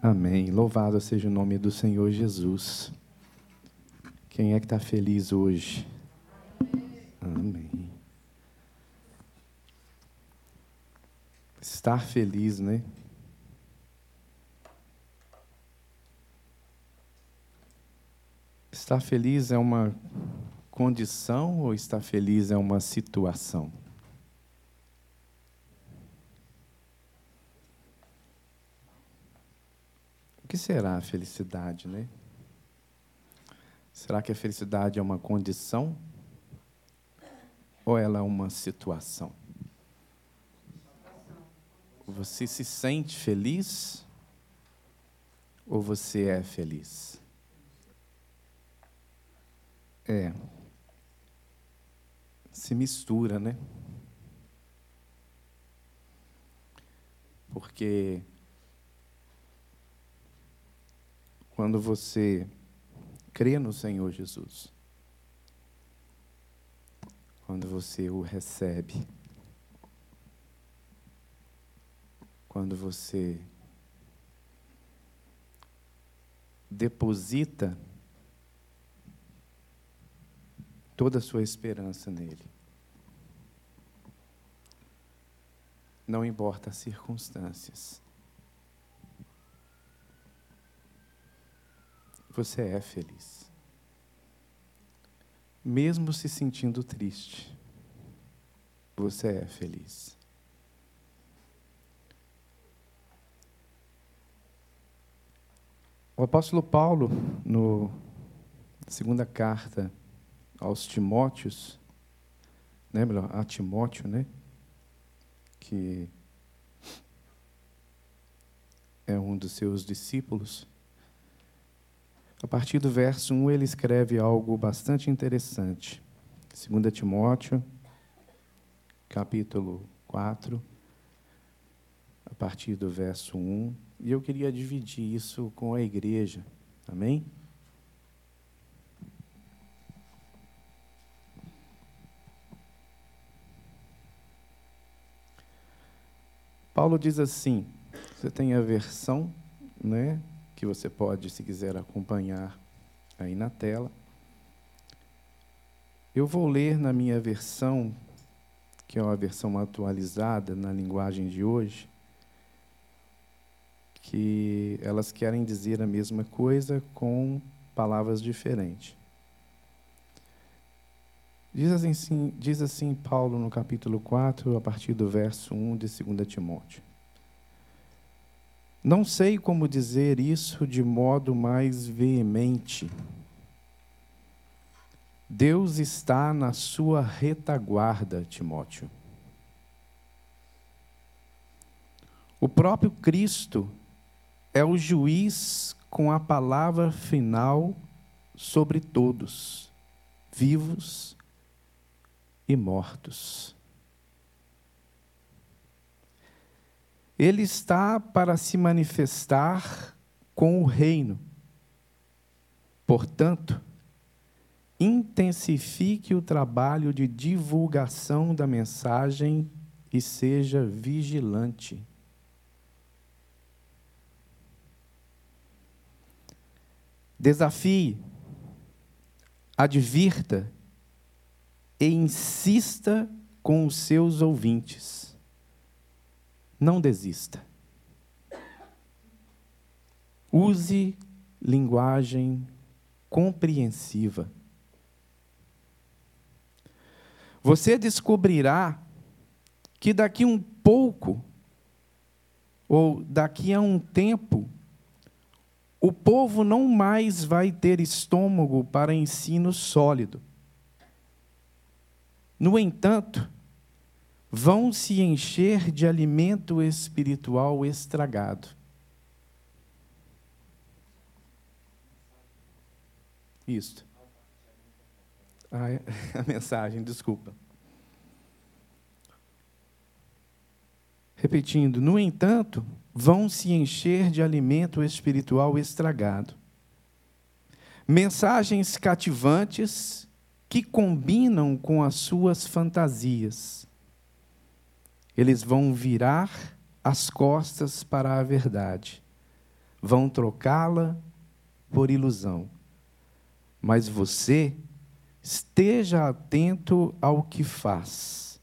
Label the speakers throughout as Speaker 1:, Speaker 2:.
Speaker 1: Amém. Louvado seja o nome do Senhor Jesus. Quem é que está feliz hoje? Amém. Estar feliz, né? Estar feliz é uma condição ou estar feliz é uma situação? O que será a felicidade, né? Será que a felicidade é uma condição ou ela é uma situação? Você se sente feliz ou você é feliz? É. Se mistura, né? Porque quando você crê no Senhor Jesus, quando você o recebe, quando você deposita toda a sua esperança nele. Não importa as circunstâncias. Você é feliz. Mesmo se sentindo triste, você é feliz. O apóstolo Paulo, no segunda carta aos Timóteos, lembra a Timóteo, né? Que é um dos seus discípulos. A partir do verso 1, ele escreve algo bastante interessante. 2 Timóteo, capítulo 4, a partir do verso 1. E eu queria dividir isso com a igreja. Amém? Paulo diz assim: você tem a versão, né, que você pode, se quiser, acompanhar aí na tela. Eu vou ler na minha versão, que é uma versão atualizada na linguagem de hoje, que elas querem dizer a mesma coisa com palavras diferentes. Diz assim, diz assim Paulo no capítulo 4, a partir do verso 1 de 2 Timóteo. Não sei como dizer isso de modo mais veemente. Deus está na sua retaguarda, Timóteo. O próprio Cristo é o juiz com a palavra final sobre todos, vivos e mortos. Ele está para se manifestar com o reino. Portanto, intensifique o trabalho de divulgação da mensagem e seja vigilante. Desafie, advirta e insista com os seus ouvintes. Não desista. Use linguagem compreensiva. Você descobrirá que daqui um pouco, ou daqui a um tempo, o povo não mais vai ter estômago para ensino sólido. No entanto, vão se encher de alimento espiritual estragado. Isto. Ah, é, a mensagem, desculpa. Repetindo, no entanto, vão se encher de alimento espiritual estragado. Mensagens cativantes que combinam com as suas fantasias. Eles vão virar as costas para a verdade, vão trocá-la por ilusão. Mas você esteja atento ao que faz.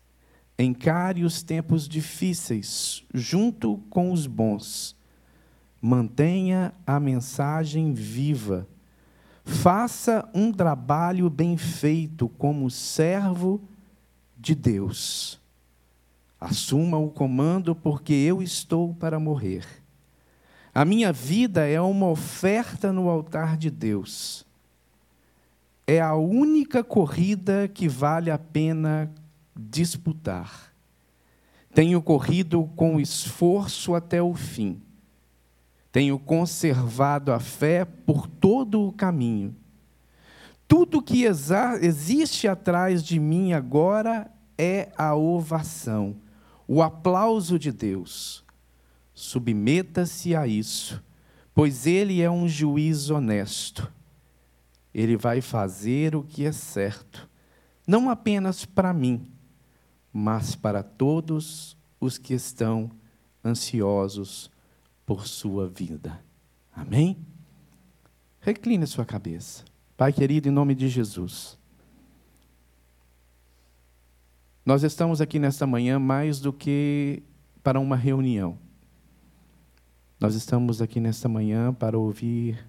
Speaker 1: Encare os tempos difíceis junto com os bons. Mantenha a mensagem viva. Faça um trabalho bem feito como servo de Deus. Assuma o comando, porque eu estou para morrer. A minha vida é uma oferta no altar de Deus. É a única corrida que vale a pena disputar. Tenho corrido com esforço até o fim. Tenho conservado a fé por todo o caminho. Tudo que existe atrás de mim agora é a ovação, o aplauso de Deus. Submeta-se a isso, pois Ele é um juiz honesto. Ele vai fazer o que é certo, não apenas para mim, mas para todos os que estão ansiosos por sua vida. Amém? Recline sua cabeça. Pai querido, em nome de Jesus. Nós estamos aqui nesta manhã mais do que para uma reunião. Nós estamos aqui nesta manhã para ouvir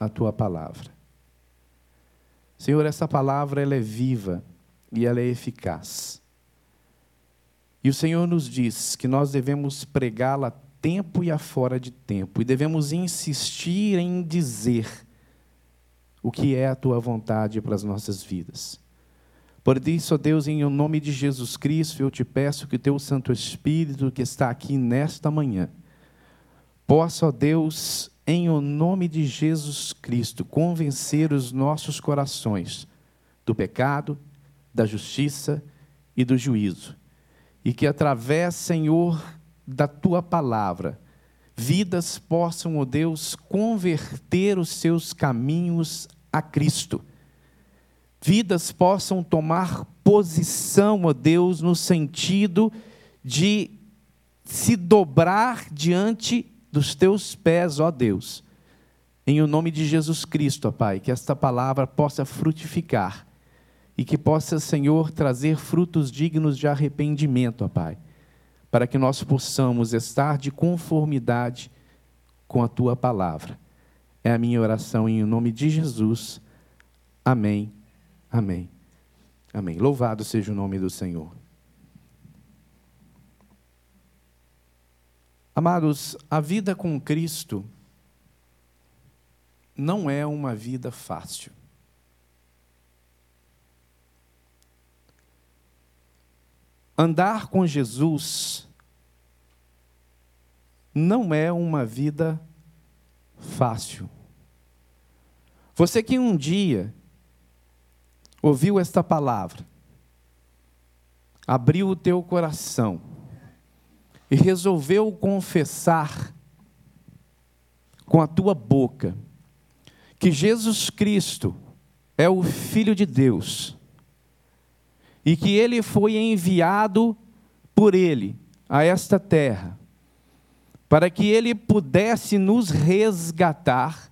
Speaker 1: a tua palavra. Senhor, essa palavra ela é viva e ela é eficaz. E o Senhor nos diz que nós devemos pregá-la tempo e a fora de tempo, e devemos insistir em dizer o que é a tua vontade para as nossas vidas. Por isso, Deus, em nome de Jesus Cristo, eu te peço que o teu Santo Espírito que está aqui nesta manhã, possa, ó Deus, em o nome de Jesus Cristo, convencer os nossos corações do pecado, da justiça e do juízo. E que através, Senhor, da tua palavra, vidas possam, ó Deus, converter os seus caminhos a Cristo vidas possam tomar posição, ó Deus, no sentido de se dobrar diante dos teus pés, ó Deus. Em o nome de Jesus Cristo, ó Pai, que esta palavra possa frutificar e que possa, Senhor, trazer frutos dignos de arrependimento, ó Pai, para que nós possamos estar de conformidade com a tua palavra. É a minha oração em nome de Jesus. Amém Amém. Amém. Louvado seja o nome do Senhor. Amados, a vida com Cristo não é uma vida fácil. Andar com Jesus não é uma vida fácil. Você que um dia ouviu esta palavra, abriu o teu coração. E resolveu confessar com a tua boca que Jesus Cristo é o Filho de Deus e que ele foi enviado por ele a esta terra para que ele pudesse nos resgatar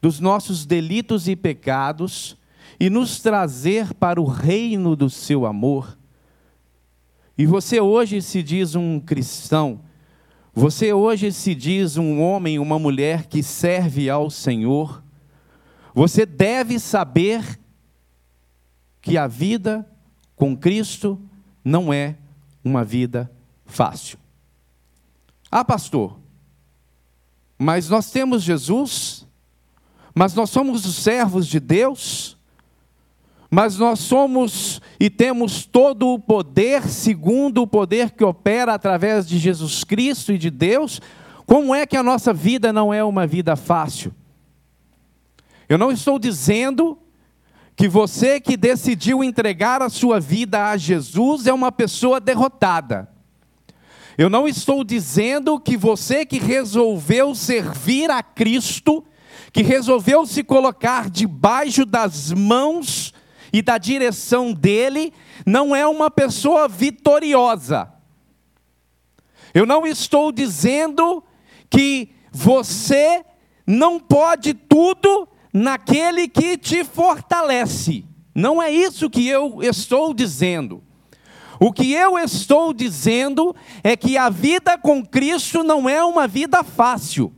Speaker 1: dos nossos delitos e pecados e nos trazer para o reino do seu amor. E você hoje se diz um cristão, você hoje se diz um homem, uma mulher que serve ao Senhor, você deve saber que a vida com Cristo não é uma vida fácil. Ah, pastor, mas nós temos Jesus, mas nós somos os servos de Deus, mas nós somos e temos todo o poder, segundo o poder que opera através de Jesus Cristo e de Deus. Como é que a nossa vida não é uma vida fácil? Eu não estou dizendo que você que decidiu entregar a sua vida a Jesus é uma pessoa derrotada. Eu não estou dizendo que você que resolveu servir a Cristo, que resolveu se colocar debaixo das mãos e da direção dele, não é uma pessoa vitoriosa. Eu não estou dizendo que você não pode tudo naquele que te fortalece. Não é isso que eu estou dizendo. O que eu estou dizendo é que a vida com Cristo não é uma vida fácil.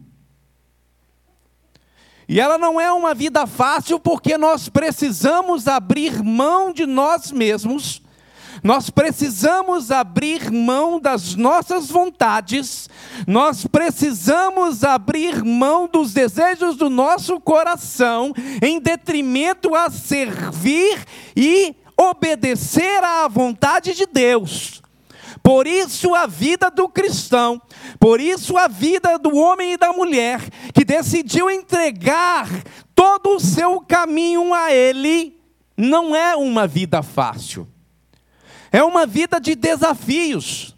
Speaker 1: E ela não é uma vida fácil porque nós precisamos abrir mão de nós mesmos nós precisamos abrir mão das nossas vontades, nós precisamos abrir mão dos desejos do nosso coração, em detrimento a servir e obedecer à vontade de Deus. Por isso a vida do cristão, por isso a vida do homem e da mulher que decidiu entregar todo o seu caminho a Ele, não é uma vida fácil. É uma vida de desafios.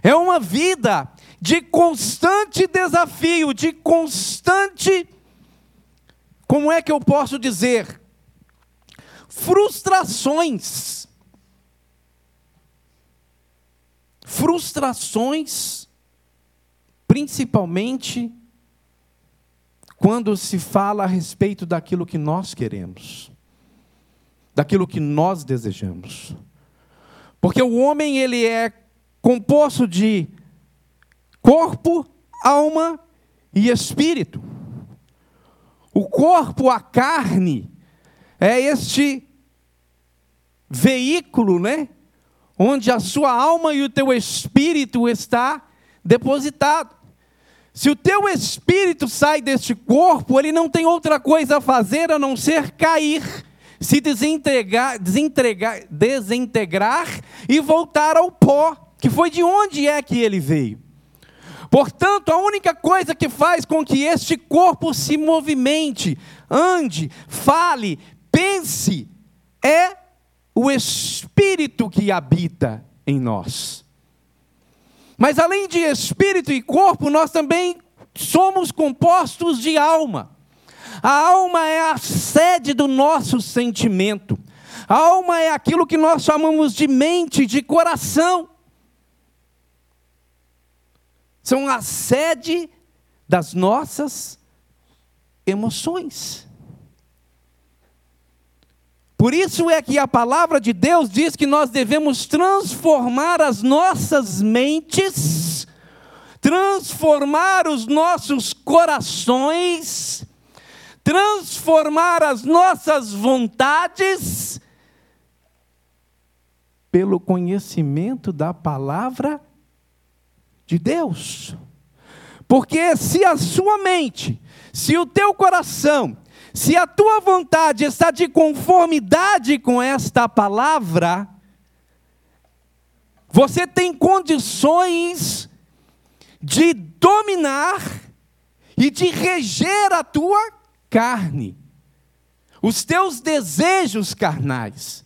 Speaker 1: É uma vida de constante desafio, de constante. Como é que eu posso dizer? Frustrações. Frustrações, principalmente quando se fala a respeito daquilo que nós queremos, daquilo que nós desejamos. Porque o homem ele é composto de corpo, alma e espírito. O corpo, a carne, é este veículo, né? Onde a sua alma e o teu espírito está depositado. Se o teu espírito sai deste corpo, ele não tem outra coisa a fazer a não ser cair se desintegrar, desintegrar, desintegrar e voltar ao pó, que foi de onde é que ele veio. Portanto, a única coisa que faz com que este corpo se movimente, ande, fale, pense, é o espírito que habita em nós. Mas além de espírito e corpo, nós também somos compostos de alma. A alma é a sede do nosso sentimento. A alma é aquilo que nós chamamos de mente, de coração. São a sede das nossas emoções. Por isso é que a palavra de Deus diz que nós devemos transformar as nossas mentes, transformar os nossos corações transformar as nossas vontades pelo conhecimento da palavra de Deus. Porque se a sua mente, se o teu coração, se a tua vontade está de conformidade com esta palavra, você tem condições de dominar e de reger a tua carne, os teus desejos carnais.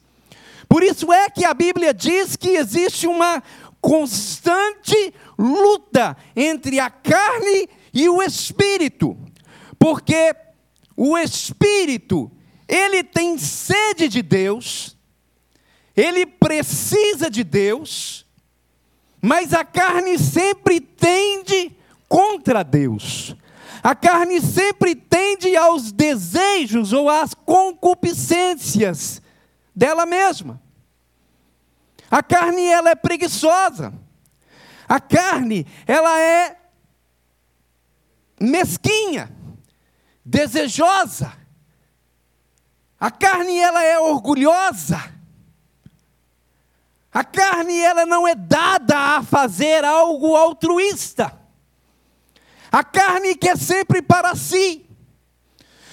Speaker 1: Por isso é que a Bíblia diz que existe uma constante luta entre a carne e o espírito, porque o espírito, ele tem sede de Deus, ele precisa de Deus, mas a carne sempre tende contra Deus. A carne sempre tende aos desejos ou às concupiscências dela mesma. A carne ela é preguiçosa. A carne ela é mesquinha, desejosa. A carne ela é orgulhosa. A carne ela não é dada a fazer algo altruísta. A carne quer sempre para si.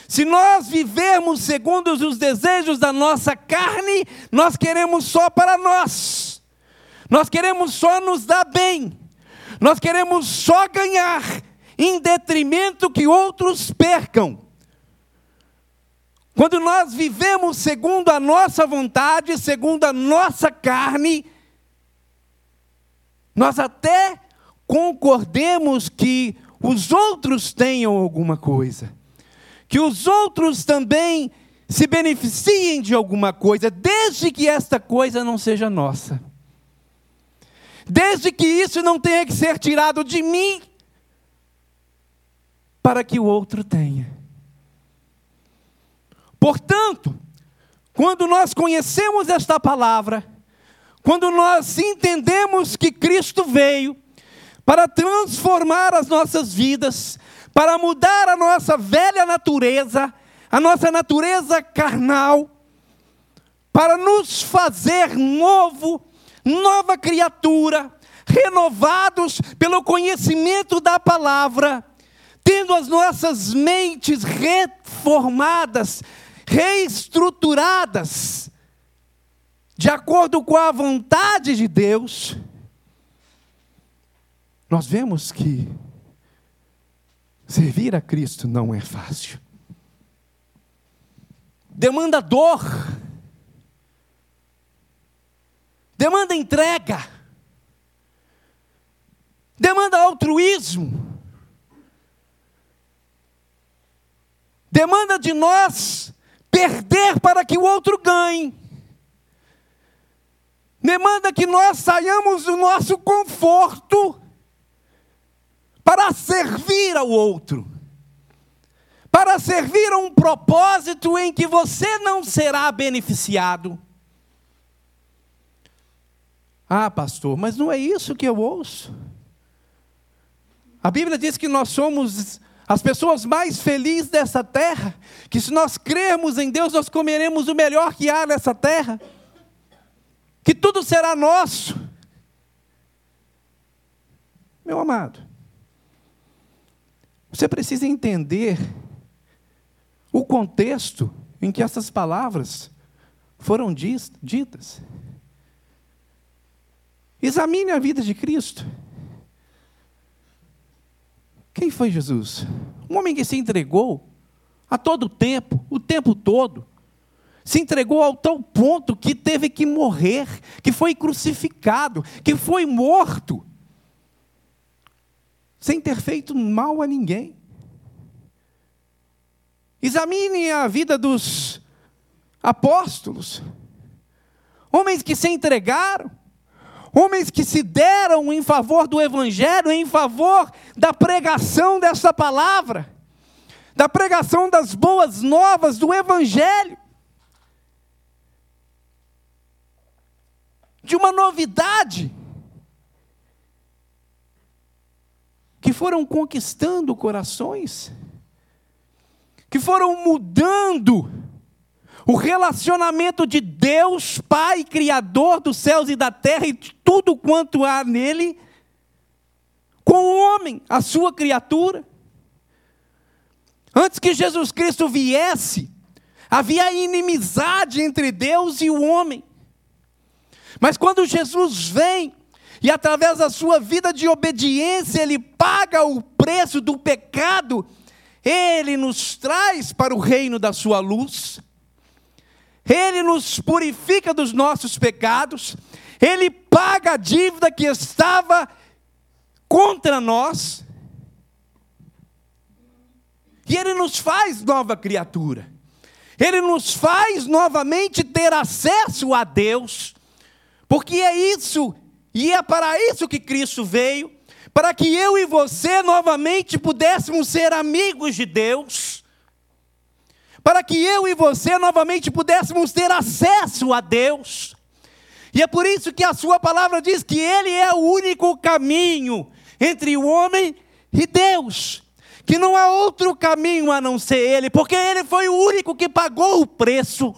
Speaker 1: Se nós vivermos segundo os desejos da nossa carne, nós queremos só para nós. Nós queremos só nos dar bem. Nós queremos só ganhar, em detrimento que outros percam. Quando nós vivemos segundo a nossa vontade, segundo a nossa carne, nós até concordemos que os outros tenham alguma coisa, que os outros também se beneficiem de alguma coisa, desde que esta coisa não seja nossa. Desde que isso não tenha que ser tirado de mim. Para que o outro tenha. Portanto, quando nós conhecemos esta palavra, quando nós entendemos que Cristo veio para transformar as nossas vidas, para mudar a nossa velha natureza, a nossa natureza carnal, para nos fazer novo, nova criatura, renovados pelo conhecimento da palavra, tendo as nossas mentes reformadas, reestruturadas, de acordo com a vontade de Deus, nós vemos que servir a Cristo não é fácil. Demanda dor, demanda entrega, demanda altruísmo, demanda de nós perder para que o outro ganhe. Demanda que nós saiamos do nosso conforto para servir ao outro, para servir a um propósito em que você não será beneficiado. Ah, pastor, mas não é isso que eu ouço. A Bíblia diz que nós somos as pessoas mais felizes dessa terra, que se nós crermos em Deus, nós comeremos o melhor que há nessa terra, que tudo será nosso. Meu amado, você precisa entender o contexto em que essas palavras foram ditas. Examine a vida de Cristo. Quem foi Jesus? Um homem que se entregou a todo tempo, o tempo todo. Se entregou ao tal ponto que teve que morrer, que foi crucificado, que foi morto, sem ter feito mal a ninguém. Examine a vida dos apóstolos, homens que se entregaram, homens que se deram em favor do Evangelho, em favor da pregação dessa palavra, da pregação das boas novas do Evangelho, de uma novidade, que foram conquistando corações, que foram mudando o relacionamento de Deus, Pai, Criador dos céus e da terra e tudo quanto há nele, com o homem, a sua criatura. Antes que Jesus Cristo viesse, havia inimizade entre Deus e o homem. Mas quando Jesus vem, e através da sua vida de obediência, ele paga o preço do pecado, ele nos traz para o reino da sua luz. Ele nos purifica dos nossos pecados, Ele paga a dívida que estava contra nós, e Ele nos faz nova criatura, Ele nos faz novamente ter acesso a Deus, porque é isso, e é para isso que Cristo veio, para que eu e você novamente pudéssemos ser amigos de Deus para que eu e você novamente pudéssemos ter acesso a Deus. E é por isso que a Sua palavra diz que Ele é o único caminho entre o homem e Deus. Que não há outro caminho a não ser Ele, porque Ele foi o único que pagou o preço.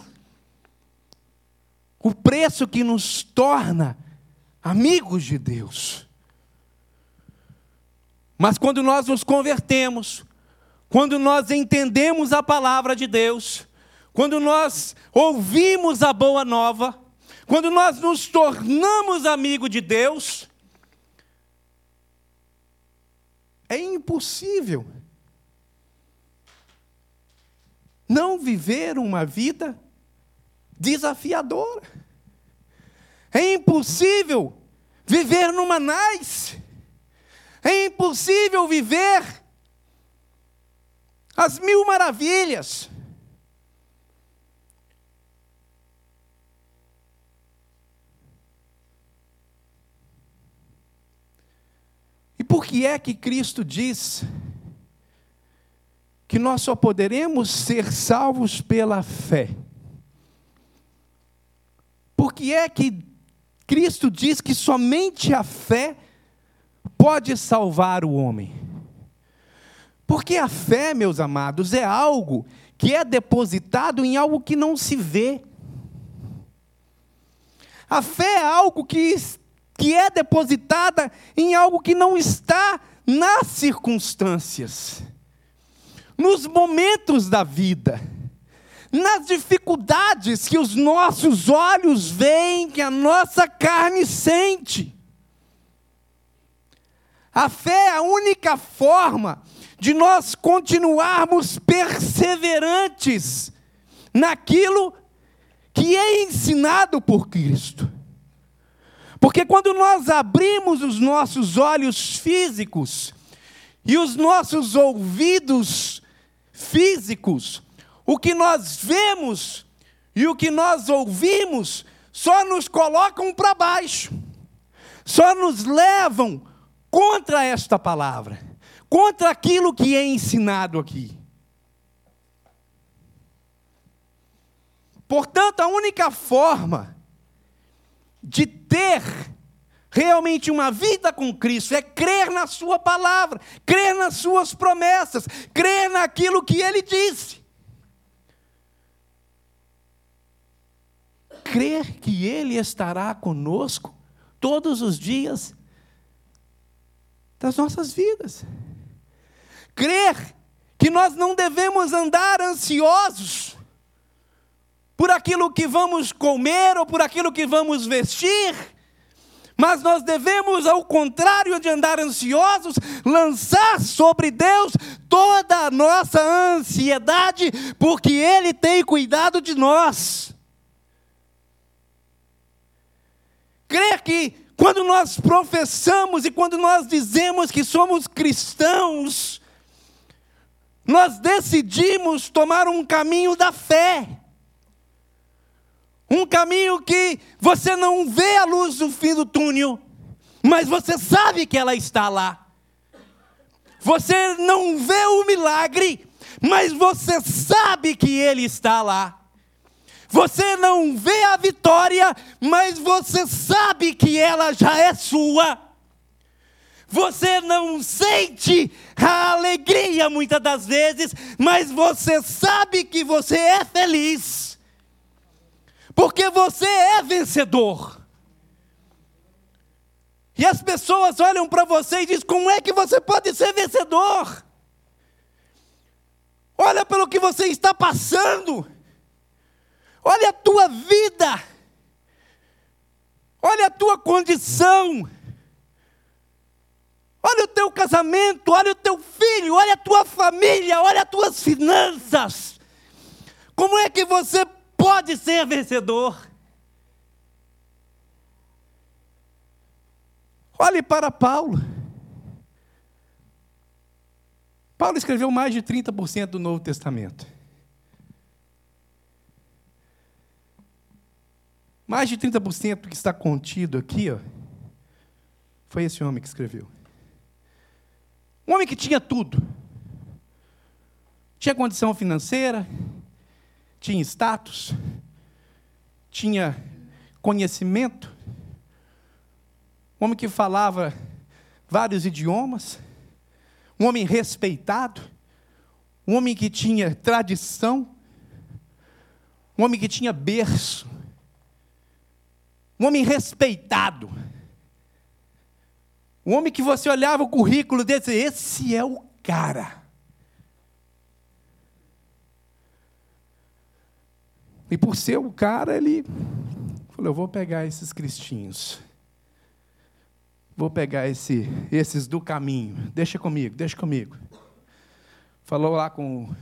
Speaker 1: O preço que nos torna amigos de Deus. Mas quando nós nos convertemos, quando nós entendemos a palavra de Deus, quando nós ouvimos a boa nova, quando nós nos tornamos amigo de Deus, é impossível não viver uma vida desafiadora. É impossível viver numa nice. É impossível viver as mil maravilhas. E por que é que Cristo diz que nós só poderemos ser salvos pela fé. Por que é que Cristo diz que somente a fé pode salvar o homem? Porque a fé, meus amados, é algo que é depositado em algo que não se vê. A fé é algo que, que é depositada em algo que não está nas circunstâncias, nos momentos da vida, nas dificuldades que os nossos olhos veem, que a nossa carne sente. A fé é a única forma de nós continuarmos perseverantes naquilo que é ensinado por Cristo. Porque quando nós abrimos os nossos olhos físicos e os nossos ouvidos físicos, o que nós vemos e o que nós ouvimos só nos colocam para baixo, só nos levam contra esta palavra, contra aquilo que é ensinado aqui. Portanto, a única forma de ter realmente uma vida com Cristo é crer na Sua palavra, crer nas Suas promessas, crer naquilo que Ele disse. Crer que Ele estará conosco todos os dias das nossas vidas. Crer que nós não devemos andar ansiosos por aquilo que vamos comer ou por aquilo que vamos vestir, mas nós devemos, ao contrário de andar ansiosos, lançar sobre Deus toda a nossa ansiedade, porque Ele tem cuidado de nós. Crer que quando nós professamos e quando nós dizemos que somos cristãos, nós decidimos tomar um caminho da fé. Um caminho que você não vê a luz do fim do túnel, mas você sabe que ela está lá. Você não vê o milagre, mas você sabe que ele está lá. Você não vê a vitória, mas você sabe que ela já é sua. Você não sente a alegria muitas das vezes, mas você sabe que você é feliz porque você é vencedor. E as pessoas olham para você e dizem: como é que você pode ser vencedor? Olha pelo que você está passando, olha a tua vida, olha a tua condição, olha o teu casamento, olha o teu filho, olha a tua família, olha as tuas finanças. Como é que você pode ser vencedor. Olhe para Paulo. Paulo escreveu mais de 30% do Novo Testamento. Mais de 30% que está contido aqui, ó, foi esse homem que escreveu. Um homem que tinha tudo. Tinha condição financeira, tinha status, tinha conhecimento, um homem que falava vários idiomas, um homem respeitado, um homem que tinha tradição, um homem que tinha berço, um homem respeitado, um homem que você olhava o currículo dele e dizia, esse é o cara. E por ser o cara, ele falou: eu vou pegar esses cristinhos. Vou pegar esse, esses do caminho. Deixa comigo, deixa comigo. Falou lá com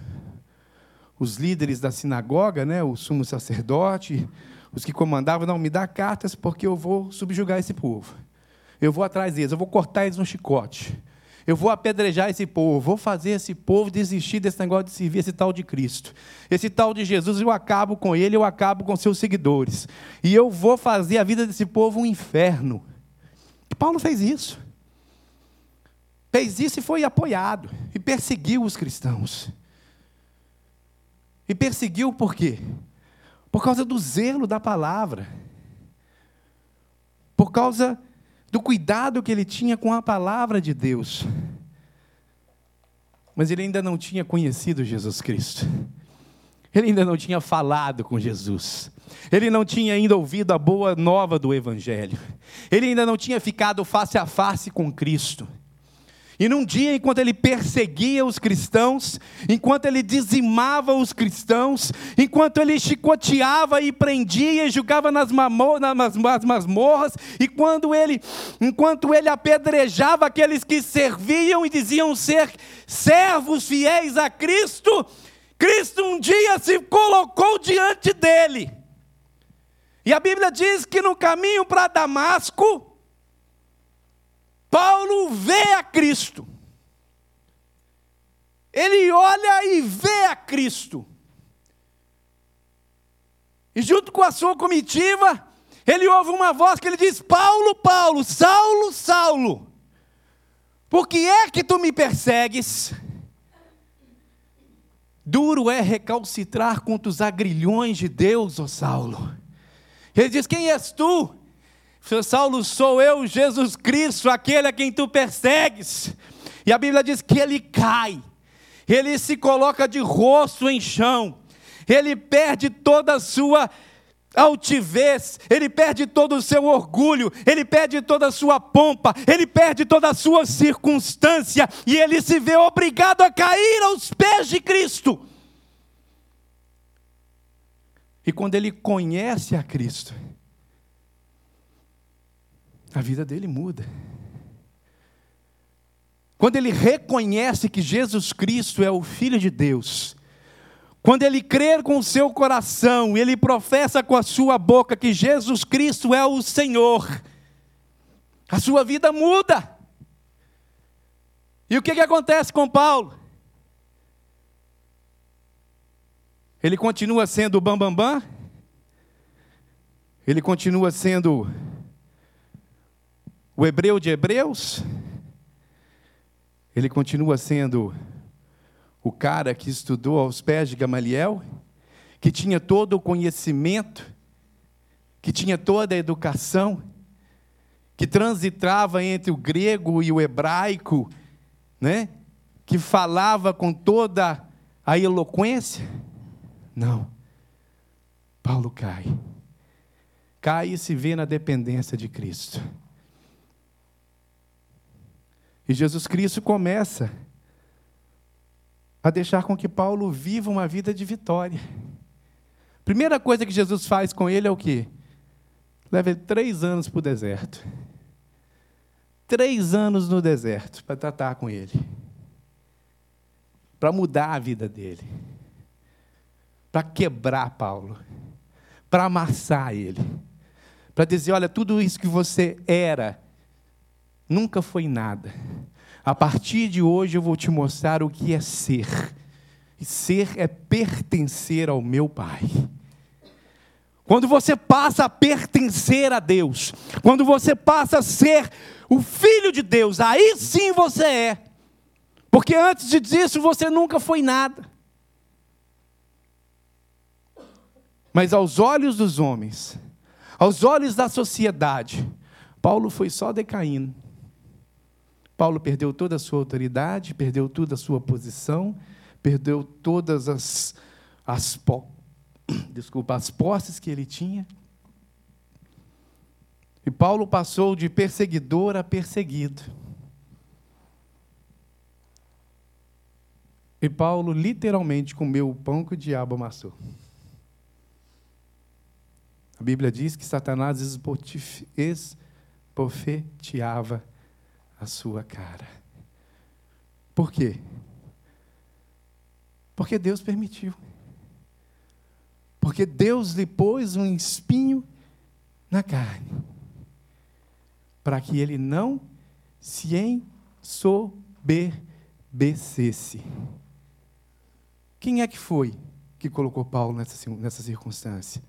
Speaker 1: os líderes da sinagoga, né, o sumo sacerdote, os que comandavam, não, me dá cartas porque eu vou subjugar esse povo. Eu vou atrás deles, eu vou cortar eles no chicote. Eu vou apedrejar esse povo, vou fazer esse povo desistir desse negócio de servir esse tal de Cristo. Esse tal de Jesus, eu acabo com ele, eu acabo com seus seguidores. E eu vou fazer a vida desse povo um inferno. Paulo fez isso. Fez isso e foi apoiado. E perseguiu os cristãos. E perseguiu por quê? Por causa do zelo da palavra. Por causa do cuidado que ele tinha com a palavra de Deus. Mas ele ainda não tinha conhecido Jesus Cristo. Ele ainda não tinha falado com Jesus. Ele não tinha ainda ouvido a boa nova do Evangelho. Ele ainda não tinha ficado face a face com Cristo. E num dia, enquanto ele perseguia os cristãos, enquanto ele dizimava os cristãos, enquanto ele chicoteava e prendia e julgava nas, nas, nas masmorras, e quando ele, enquanto ele apedrejava aqueles que serviam e diziam ser servos fiéis a Cristo, Cristo um dia se colocou diante dele. E a Bíblia diz que no caminho para Damasco, Paulo vê a Cristo. Ele olha e vê a Cristo. E junto com a sua comitiva, ele ouve uma voz que ele diz: Paulo, Paulo, Saulo, Saulo, por que é que tu me persegues? Duro é recalcitrar contra os agrilhões de Deus, ó Saulo. Ele diz: Quem és tu? Saulo, sou eu, Jesus Cristo, aquele a quem tu persegues. E a Bíblia diz que ele cai, ele se coloca de rosto em chão, ele perde toda a sua altivez, ele perde todo o seu orgulho, ele perde toda a sua pompa, ele perde toda a sua circunstância e ele se vê obrigado a cair aos pés de Cristo. E quando ele conhece a Cristo, a vida dele muda. Quando ele reconhece que Jesus Cristo é o Filho de Deus, quando ele crer com o seu coração e ele professa com a sua boca que Jesus Cristo é o Senhor, a sua vida muda. E o que, que acontece com Paulo? Ele continua sendo o bambambam? Bam, bam? Ele continua sendo o hebreu de hebreus, ele continua sendo o cara que estudou aos pés de Gamaliel, que tinha todo o conhecimento, que tinha toda a educação, que transitava entre o grego e o hebraico, né? que falava com toda a eloquência. Não. Paulo cai. Cai e se vê na dependência de Cristo. E Jesus Cristo começa a deixar com que Paulo viva uma vida de vitória. Primeira coisa que Jesus faz com ele é o quê? Leva ele três anos para o deserto. Três anos no deserto para tratar com ele. Para mudar a vida dele. Para quebrar Paulo. Para amassar ele. Para dizer: olha, tudo isso que você era nunca foi nada. A partir de hoje eu vou te mostrar o que é ser. E ser é pertencer ao meu Pai. Quando você passa a pertencer a Deus, quando você passa a ser o filho de Deus, aí sim você é. Porque antes disso você nunca foi nada. Mas aos olhos dos homens, aos olhos da sociedade, Paulo foi só decaindo. Paulo perdeu toda a sua autoridade, perdeu toda a sua posição, perdeu todas as, as, desculpa, as posses que ele tinha. E Paulo passou de perseguidor a perseguido. E Paulo literalmente comeu o pão que o diabo amassou. A Bíblia diz que Satanás esbofeteava a sua cara. Por quê? Porque Deus permitiu. Porque Deus lhe pôs um espinho na carne, para que ele não se ensoberbecesse. Quem é que foi que colocou Paulo nessa, nessa circunstância?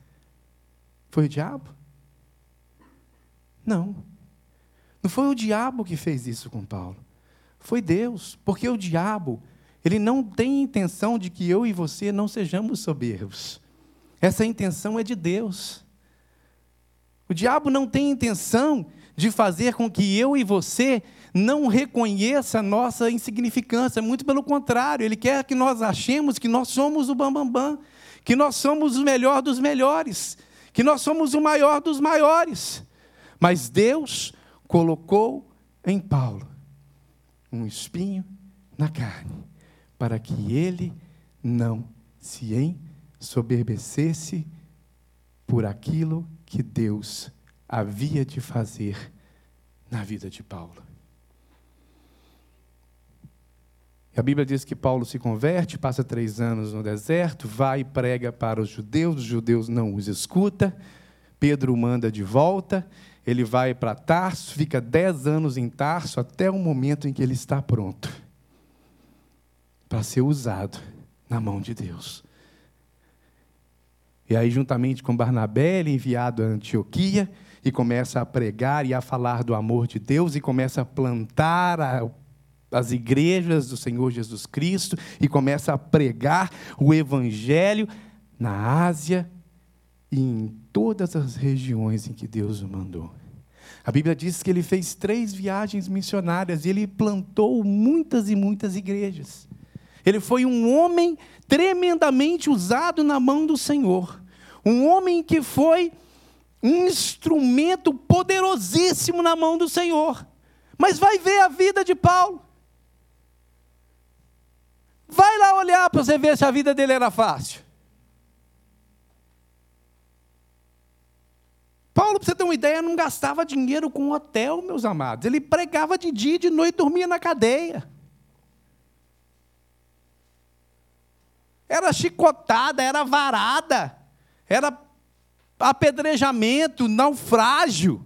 Speaker 1: Foi o diabo? Não. Não foi o diabo que fez isso com Paulo. Foi Deus, porque o diabo, Ele não tem intenção de que eu e você não sejamos soberbos. Essa intenção é de Deus. O diabo não tem intenção de fazer com que eu e você não reconheça a nossa insignificância, muito pelo contrário, ele quer que nós achemos que nós somos o bambambam, bam, bam, que nós somos o melhor dos melhores, que nós somos o maior dos maiores. Mas Deus colocou em Paulo um espinho na carne, para que ele não se ensoberbecesse por aquilo que Deus havia de fazer na vida de Paulo. A Bíblia diz que Paulo se converte, passa três anos no deserto, vai e prega para os judeus, os judeus não os escuta, Pedro manda de volta, ele vai para Tarso, fica dez anos em Tarso, até o momento em que ele está pronto para ser usado na mão de Deus. E aí, juntamente com Barnabé, ele é enviado a Antioquia e começa a pregar e a falar do amor de Deus e começa a plantar a as igrejas do Senhor Jesus Cristo e começa a pregar o Evangelho na Ásia e em todas as regiões em que Deus o mandou. A Bíblia diz que ele fez três viagens missionárias e ele plantou muitas e muitas igrejas. Ele foi um homem tremendamente usado na mão do Senhor. Um homem que foi um instrumento poderosíssimo na mão do Senhor. Mas vai ver a vida de Paulo. Vai lá olhar para você ver se a vida dele era fácil. Paulo, para você ter uma ideia, não gastava dinheiro com hotel, meus amados. Ele pregava de dia e de noite, dormia na cadeia. Era chicotada, era varada, era apedrejamento, naufrágio.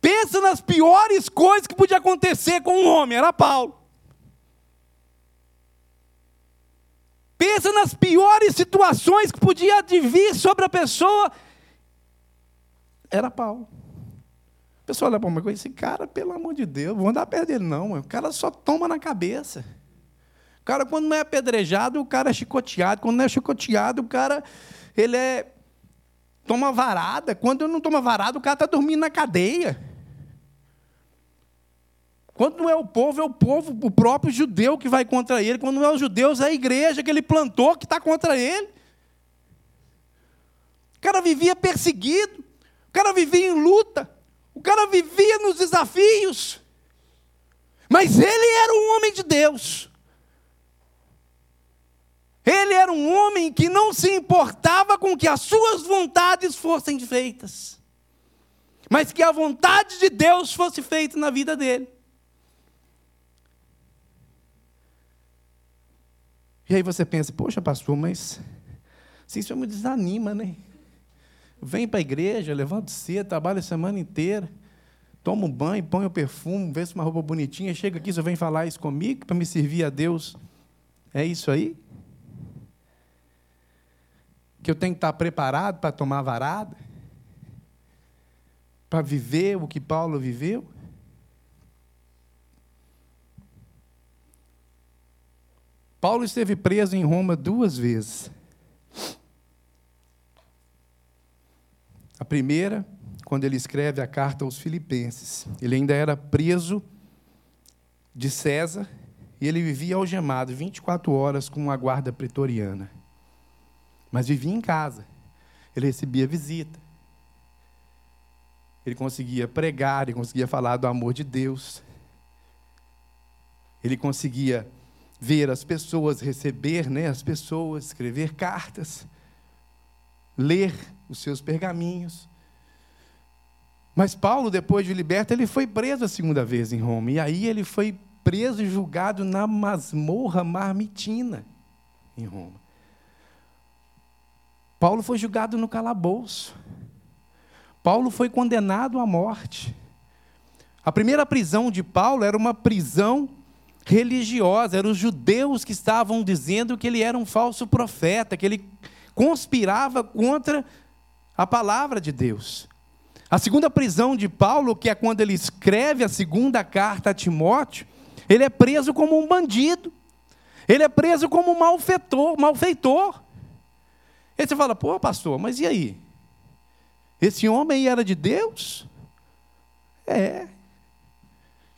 Speaker 1: Pensa nas piores coisas que podia acontecer com um homem, era Paulo. Pensa nas piores situações que podia vir sobre a pessoa. Era Paulo. A pessoa olha para uma coisa esse cara, pelo amor de Deus, vou andar perto dele, não. O cara só toma na cabeça. O cara, quando não é apedrejado, o cara é chicoteado. Quando não é chicoteado, o cara ele é toma varada. Quando não toma varada, o cara está dormindo na cadeia. Quando não é o povo, é o povo, o próprio judeu que vai contra ele. Quando não é os judeus, é a igreja que ele plantou que está contra ele. O cara vivia perseguido, o cara vivia em luta, o cara vivia nos desafios. Mas ele era um homem de Deus. Ele era um homem que não se importava com que as suas vontades fossem feitas, mas que a vontade de Deus fosse feita na vida dele. E aí você pensa, poxa, pastor, mas isso me desanima, né? Vem para a igreja, levanta cedo, trabalha a semana inteira, toma um banho, põe o perfume, vê se uma roupa bonitinha, chega aqui, você vem falar isso comigo para me servir a Deus. É isso aí? Que eu tenho que estar preparado para tomar varada? Para viver o que Paulo viveu? Paulo esteve preso em Roma duas vezes. A primeira, quando ele escreve a carta aos Filipenses. Ele ainda era preso de César e ele vivia algemado 24 horas com uma guarda pretoriana. Mas vivia em casa. Ele recebia visita. Ele conseguia pregar, ele conseguia falar do amor de Deus. Ele conseguia ver as pessoas, receber né, as pessoas, escrever cartas, ler os seus pergaminhos. Mas Paulo, depois de liberto, ele foi preso a segunda vez em Roma. E aí ele foi preso e julgado na masmorra marmitina em Roma. Paulo foi julgado no calabouço. Paulo foi condenado à morte. A primeira prisão de Paulo era uma prisão religiosa, eram os judeus que estavam dizendo que ele era um falso profeta, que ele conspirava contra a palavra de Deus. A segunda prisão de Paulo, que é quando ele escreve a segunda carta a Timóteo, ele é preso como um bandido. Ele é preso como malfeitor, malfeitor. Aí você fala, pô, pastor, mas e aí? Esse homem era de Deus? É.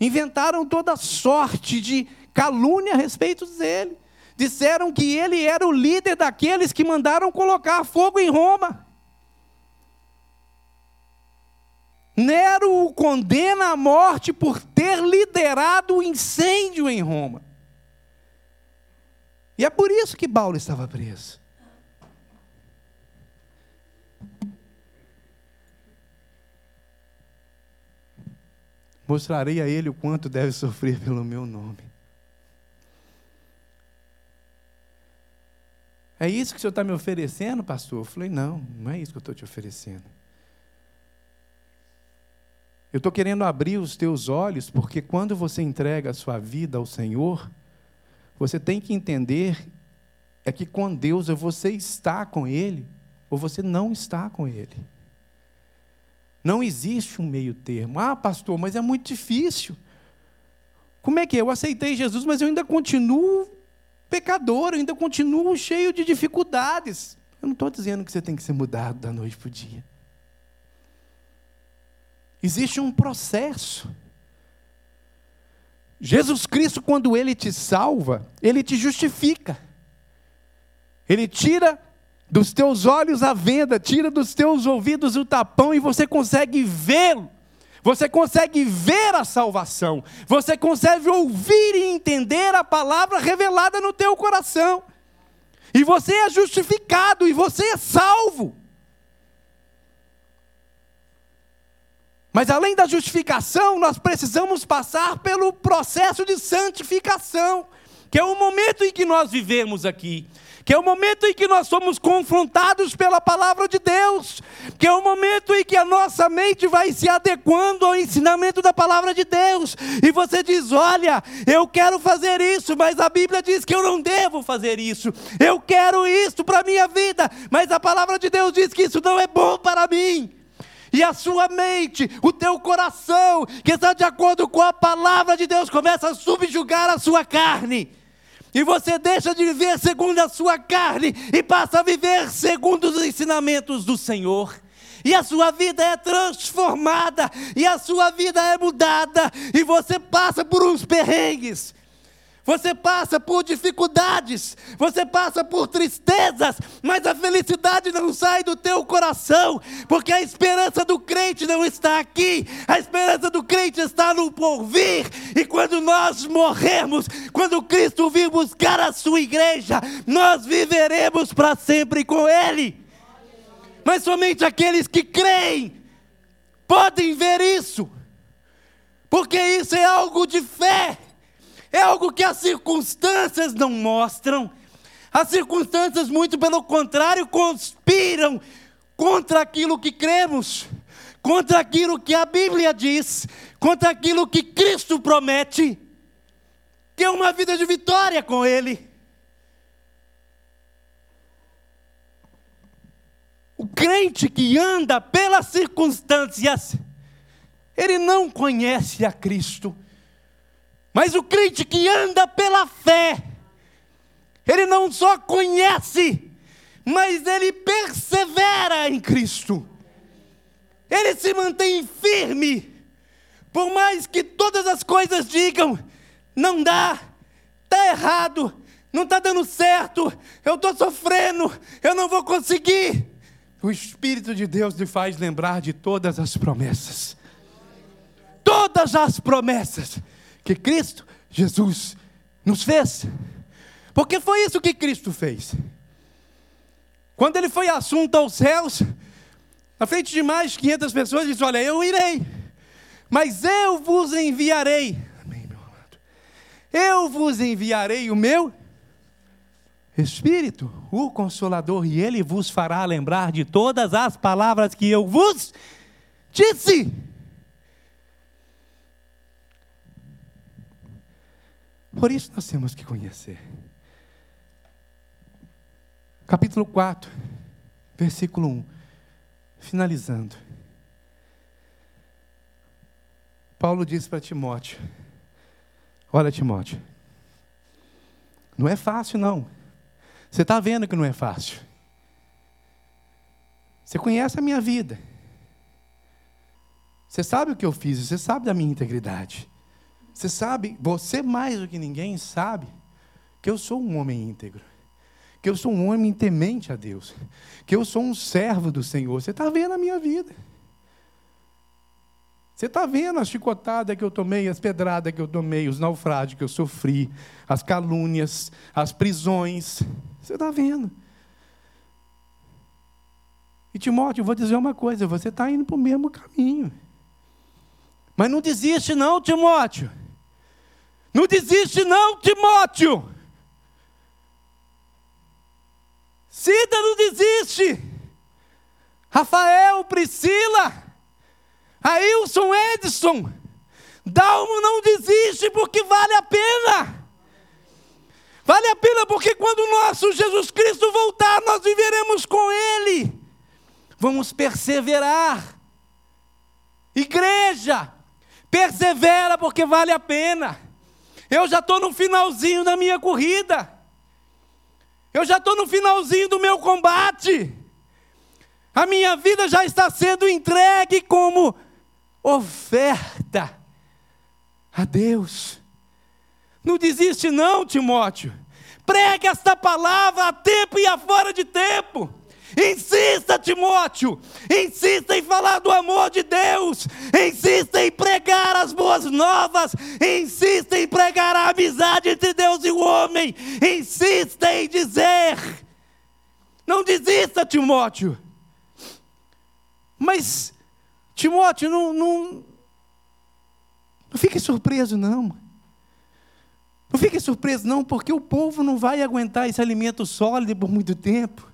Speaker 1: Inventaram toda sorte de calúnia a respeito dele. Disseram que ele era o líder daqueles que mandaram colocar fogo em Roma. Nero o condena à morte por ter liderado o incêndio em Roma. E é por isso que Paulo estava preso. Mostrarei a ele o quanto deve sofrer pelo meu nome. É isso que o senhor está me oferecendo, pastor? Eu falei, não, não é isso que eu estou te oferecendo. Eu estou querendo abrir os teus olhos, porque quando você entrega a sua vida ao Senhor, você tem que entender é que com Deus você está com Ele ou você não está com Ele. Não existe um meio termo. Ah, pastor, mas é muito difícil. Como é que é? Eu aceitei Jesus, mas eu ainda continuo pecador, eu ainda continuo cheio de dificuldades. Eu não estou dizendo que você tem que ser mudado da noite para o dia. Existe um processo. Jesus Cristo, quando Ele te salva, Ele te justifica. Ele tira dos teus olhos a venda, tira dos teus ouvidos o tapão e você consegue vê-lo. Você consegue ver a salvação. Você consegue ouvir e entender a palavra revelada no teu coração. E você é justificado e você é salvo. Mas além da justificação, nós precisamos passar pelo processo de santificação, que é o momento em que nós vivemos aqui que é o momento em que nós somos confrontados pela palavra de Deus, que é o momento em que a nossa mente vai se adequando ao ensinamento da palavra de Deus, e você diz: Olha, eu quero fazer isso, mas a Bíblia diz que eu não devo fazer isso, eu quero isso para a minha vida, mas a palavra de Deus diz que isso não é bom para mim. E a sua mente, o teu coração, que está de acordo com a palavra de Deus, começa a subjugar a sua carne e você deixa de viver segundo a sua carne e passa a viver segundo os ensinamentos do Senhor. E a sua vida é transformada, e a sua vida é mudada, e você passa por uns perrengues, você passa por dificuldades, você passa por tristezas, mas a felicidade não sai do teu coração, porque a esperança do crente não está aqui, a esperança do crente está no porvir, e quando nós morrermos, quando Cristo vir buscar a sua igreja, nós viveremos para sempre com Ele. Mas somente aqueles que creem podem ver isso, porque isso é algo de fé é algo que as circunstâncias não mostram. As circunstâncias, muito pelo contrário, conspiram contra aquilo que cremos, contra aquilo que a Bíblia diz, contra aquilo que Cristo promete, que é uma vida de vitória com Ele. O crente que anda pelas circunstâncias, ele não conhece a Cristo. Mas o crente que anda pela fé, ele não só conhece, mas ele persevera em Cristo. Ele se mantém firme, por mais que todas as coisas digam: não dá, está errado, não está dando certo, eu estou sofrendo, eu não vou conseguir. O Espírito de Deus lhe faz lembrar de todas as promessas. Todas as promessas que Cristo Jesus nos fez. Porque foi isso que Cristo fez. Quando ele foi assunto aos céus, na frente de mais de 500 pessoas, ele disse: Olha, eu irei, mas eu vos enviarei. Amém, meu amado. Eu vos enviarei o meu Espírito, o Consolador, e ele vos fará lembrar de todas as palavras que eu vos disse. Por isso nós temos que conhecer. Capítulo 4, versículo 1. Finalizando. Paulo diz para Timóteo: Olha, Timóteo, Não é fácil, não. Você está vendo que não é fácil. Você conhece a minha vida. Você sabe o que eu fiz, você sabe da minha integridade. Você sabe, você mais do que ninguém sabe, que eu sou um homem íntegro. Que eu sou um homem temente a Deus. Que eu sou um servo do Senhor. Você está vendo a minha vida. Você está vendo a chicotada que eu tomei, as pedradas que eu tomei, os naufrágios que eu sofri, as calúnias, as prisões. Você está vendo. E Timóteo, eu vou dizer uma coisa: você está indo para o mesmo caminho. Mas não desiste, não, Timóteo. Não desiste, não, Timóteo. Cida não desiste. Rafael, Priscila. Ailson Edson, Dalmo não desiste porque vale a pena. Vale a pena porque quando o nosso Jesus Cristo voltar, nós viveremos com Ele. Vamos perseverar. Igreja, persevera porque vale a pena. Eu já estou no finalzinho da minha corrida. Eu já estou no finalzinho do meu combate. A minha vida já está sendo entregue como oferta a Deus. Não desiste, não, Timóteo. Pregue esta palavra a tempo e a fora de tempo. Insista, Timóteo, insista em falar do amor de Deus, insista em pregar as boas novas, insista em pregar a amizade entre Deus e o homem, insista em dizer. Não desista, Timóteo. Mas Timóteo, não, não, não fique surpreso, não. Não fique surpreso, não, porque o povo não vai aguentar esse alimento sólido por muito tempo.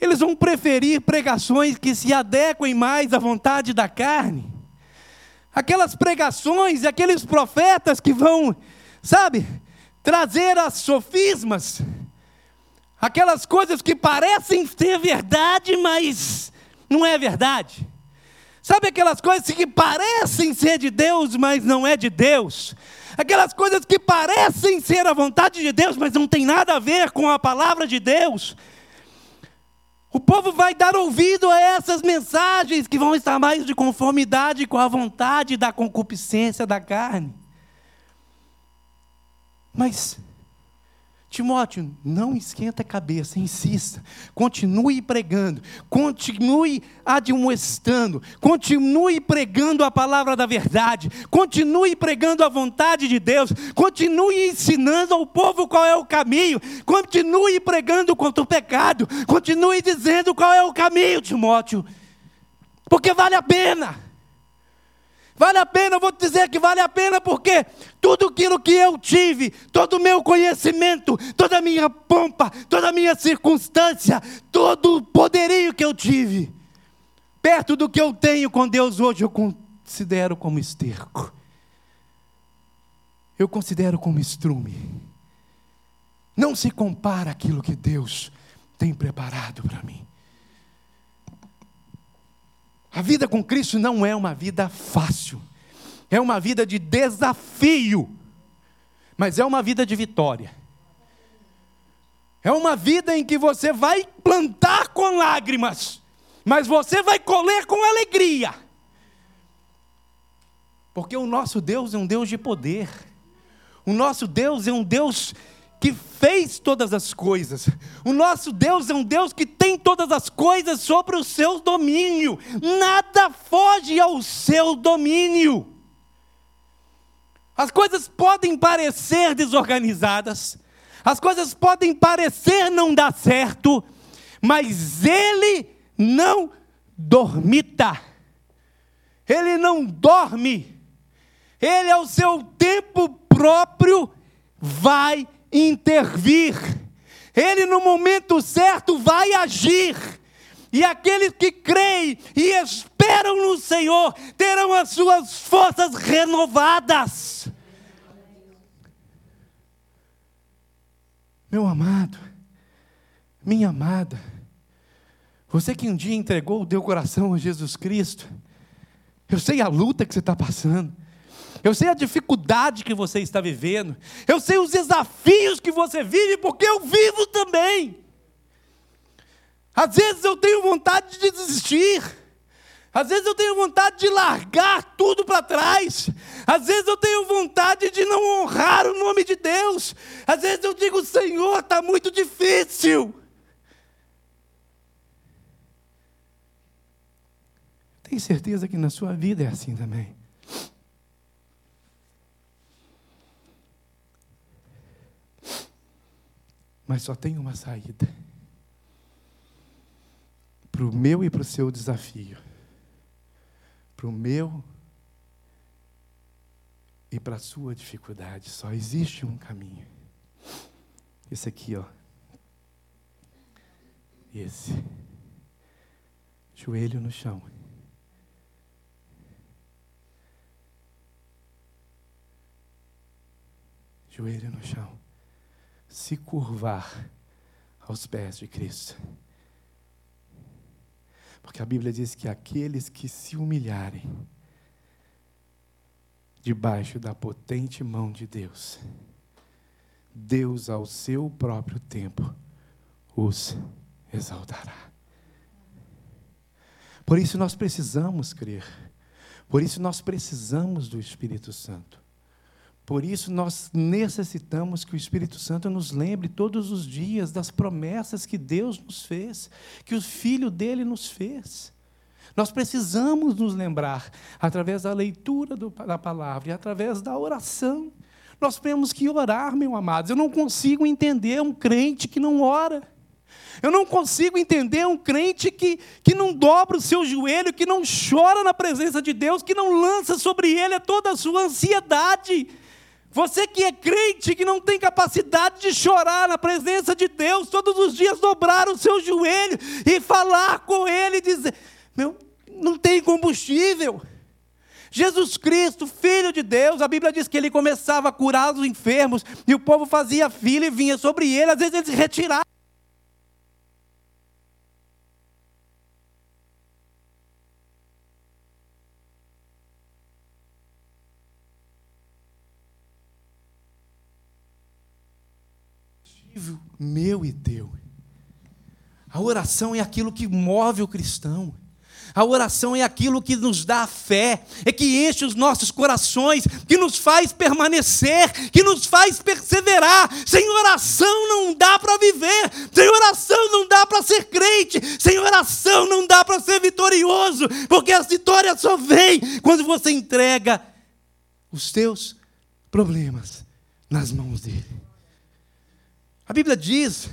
Speaker 1: Eles vão preferir pregações que se adequem mais à vontade da carne. Aquelas pregações, aqueles profetas que vão, sabe, trazer as sofismas, aquelas coisas que parecem ser verdade, mas não é verdade. Sabe aquelas coisas que parecem ser de Deus, mas não é de Deus? Aquelas coisas que parecem ser a vontade de Deus, mas não tem nada a ver com a palavra de Deus. O povo vai dar ouvido a essas mensagens que vão estar mais de conformidade com a vontade da concupiscência da carne. Mas Timóteo, não esquenta a cabeça, insista, continue pregando, continue admoestando, continue pregando a palavra da verdade, continue pregando a vontade de Deus, continue ensinando ao povo qual é o caminho, continue pregando contra o pecado, continue dizendo qual é o caminho, Timóteo, porque vale a pena. Vale a pena, eu vou te dizer que vale a pena, porque tudo aquilo que eu tive, todo o meu conhecimento, toda a minha pompa, toda a minha circunstância, todo o poderio que eu tive, perto do que eu tenho com Deus hoje, eu considero como esterco. Eu considero como estrume. Não se compara aquilo que Deus tem preparado para mim. A vida com Cristo não é uma vida fácil, é uma vida de desafio, mas é uma vida de vitória. É uma vida em que você vai plantar com lágrimas, mas você vai colher com alegria. Porque o nosso Deus é um Deus de poder. O nosso Deus é um Deus que fez todas as coisas. O nosso Deus é um Deus que tem todas as coisas sobre o seu domínio. Nada foge ao seu domínio. As coisas podem parecer desorganizadas, as coisas podem parecer não dar certo, mas Ele não dormita, Ele não dorme, Ele, ao seu tempo próprio, vai intervir. Ele, no momento certo, vai agir. E aqueles que creem e esperam no Senhor terão as suas forças renovadas. Meu amado, minha amada, você que um dia entregou o teu coração a Jesus Cristo, eu sei a luta que você está passando, Eu sei a dificuldade que você está vivendo. Eu sei os desafios que você vive, porque eu vivo também. Às vezes eu tenho vontade de desistir. Às vezes eu tenho vontade de largar tudo para trás. Às vezes eu tenho vontade de não honrar o nome de Deus. Às vezes eu digo, Senhor, está muito difícil. Tenho certeza que na sua vida é assim também. Mas só tem uma saída para o meu e para o seu desafio, para o meu e para a sua dificuldade. Só existe um caminho. Esse aqui, ó. Esse. Joelho no chão. Joelho no chão. Se curvar aos pés de Cristo. Porque a Bíblia diz que aqueles que se humilharem debaixo da potente mão de Deus, Deus, ao seu próprio tempo, os exaltará. Por isso nós precisamos crer, por isso nós precisamos do Espírito Santo. Por isso, nós necessitamos que o Espírito Santo nos lembre todos os dias das promessas que Deus nos fez, que o Filho dele nos fez. Nós precisamos nos lembrar, através da leitura do, da palavra e através da oração. Nós temos que orar, meus amados. Eu não consigo entender um crente que não ora. Eu não consigo entender um crente que, que não dobra o seu joelho, que não chora na presença de Deus, que não lança sobre ele toda a sua ansiedade. Você que é crente, que não tem capacidade de chorar na presença de Deus, todos os dias dobrar o seu joelho e falar com Ele e dizer: Meu, não tem combustível. Jesus Cristo, Filho de Deus, a Bíblia diz que ele começava a curar os enfermos e o povo fazia fila e vinha sobre ele, às vezes ele se retirava. Meu e teu. A oração é aquilo que move o cristão. A oração é aquilo que nos dá fé, é que enche os nossos corações, que nos faz permanecer, que nos faz perseverar. Sem oração não dá para viver, sem oração não dá para ser crente, sem oração não dá para ser vitorioso, porque a vitória só vem quando você entrega os teus problemas nas mãos dele. A Bíblia diz: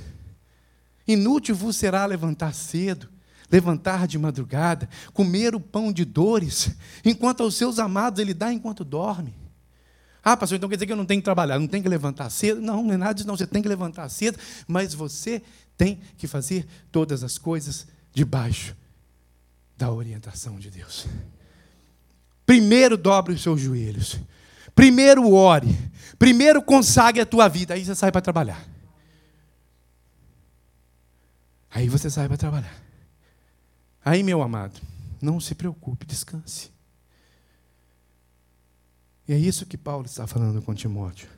Speaker 1: inútil vos será levantar cedo, levantar de madrugada, comer o pão de dores, enquanto aos seus amados ele dá enquanto dorme. Ah, pastor, então quer dizer que eu não tenho que trabalhar, não tenho que levantar cedo? Não, não é nada disso, não. Você tem que levantar cedo, mas você tem que fazer todas as coisas debaixo da orientação de Deus. Primeiro dobre os seus joelhos. Primeiro ore. Primeiro consagre a tua vida. Aí você sai para trabalhar. Aí você sai para trabalhar. Aí, meu amado, não se preocupe, descanse. E é isso que Paulo está falando com Timóteo.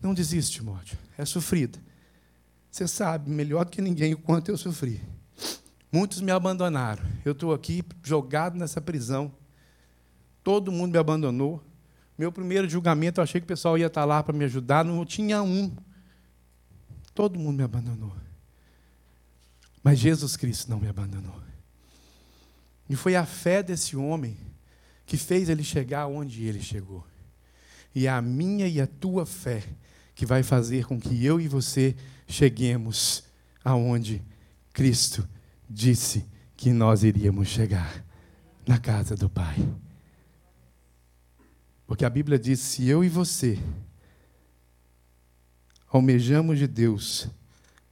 Speaker 1: Não desiste, Timóteo. É sofrida. Você sabe melhor do que ninguém o quanto eu sofri. Muitos me abandonaram. Eu estou aqui jogado nessa prisão. Todo mundo me abandonou. Meu primeiro julgamento, eu achei que o pessoal ia estar lá para me ajudar. Não tinha um. Todo mundo me abandonou. Mas Jesus Cristo não me abandonou. E foi a fé desse homem que fez ele chegar onde ele chegou. E é a minha e a tua fé que vai fazer com que eu e você cheguemos aonde Cristo disse que nós iríamos chegar na casa do Pai. Porque a Bíblia diz: se eu e você almejamos de Deus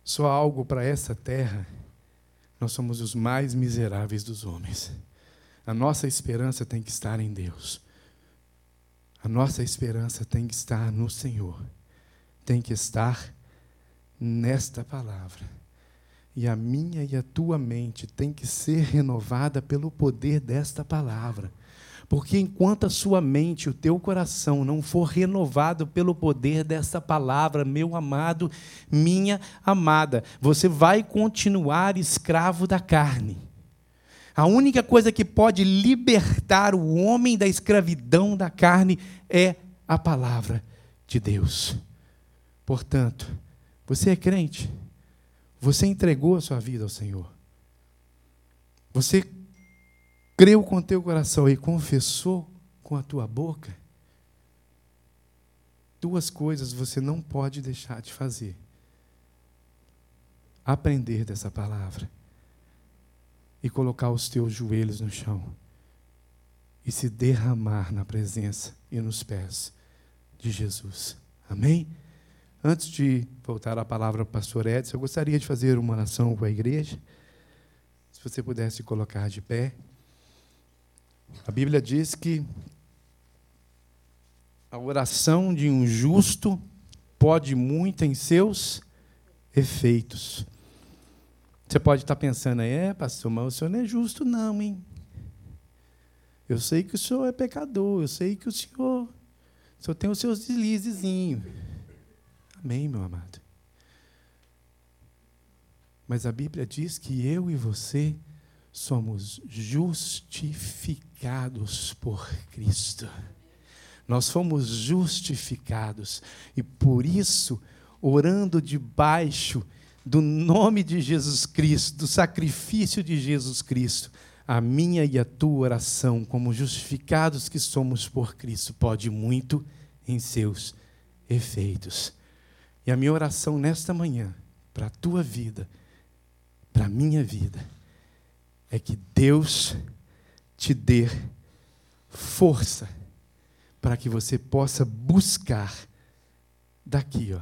Speaker 1: só algo para essa terra, nós somos os mais miseráveis dos homens. A nossa esperança tem que estar em Deus. A nossa esperança tem que estar no Senhor. Tem que estar nesta palavra. E a minha e a tua mente tem que ser renovada pelo poder desta palavra. Porque enquanto a sua mente, o teu coração não for renovado pelo poder dessa palavra, meu amado, minha amada, você vai continuar escravo da carne. A única coisa que pode libertar o homem da escravidão da carne é a palavra de Deus. Portanto, você é crente, você entregou a sua vida ao Senhor. Você creu com teu coração e confessou com a tua boca, duas coisas você não pode deixar de fazer. Aprender dessa palavra e colocar os teus joelhos no chão e se derramar na presença e nos pés de Jesus. Amém? Antes de voltar a palavra para o pastor Edson, eu gostaria de fazer uma oração com a igreja. Se você pudesse colocar de pé. A Bíblia diz que a oração de um justo pode muito em seus efeitos. Você pode estar pensando aí, é, pastor, mas o senhor não é justo, não, hein? Eu sei que o senhor é pecador, eu sei que o senhor, o senhor tem os seus deslizezinhos. Amém, meu amado. Mas a Bíblia diz que eu e você somos justificados por Cristo. Nós fomos justificados e por isso, orando debaixo do nome de Jesus Cristo, do sacrifício de Jesus Cristo, a minha e a tua oração, como justificados que somos por Cristo, pode muito em seus efeitos. E a minha oração nesta manhã, para a tua vida, para a minha vida, é que Deus te dê força para que você possa buscar daqui, ó,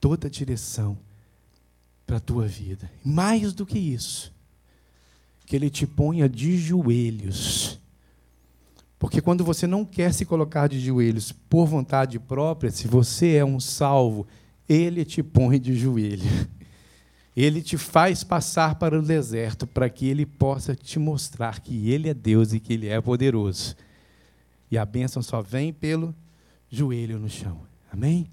Speaker 1: toda a direção para a tua vida. Mais do que isso, que Ele te ponha de joelhos. Porque quando você não quer se colocar de joelhos por vontade própria, se você é um salvo, Ele te põe de joelho. Ele te faz passar para o deserto para que ele possa te mostrar que ele é Deus e que ele é poderoso. E a bênção só vem pelo joelho no chão. Amém?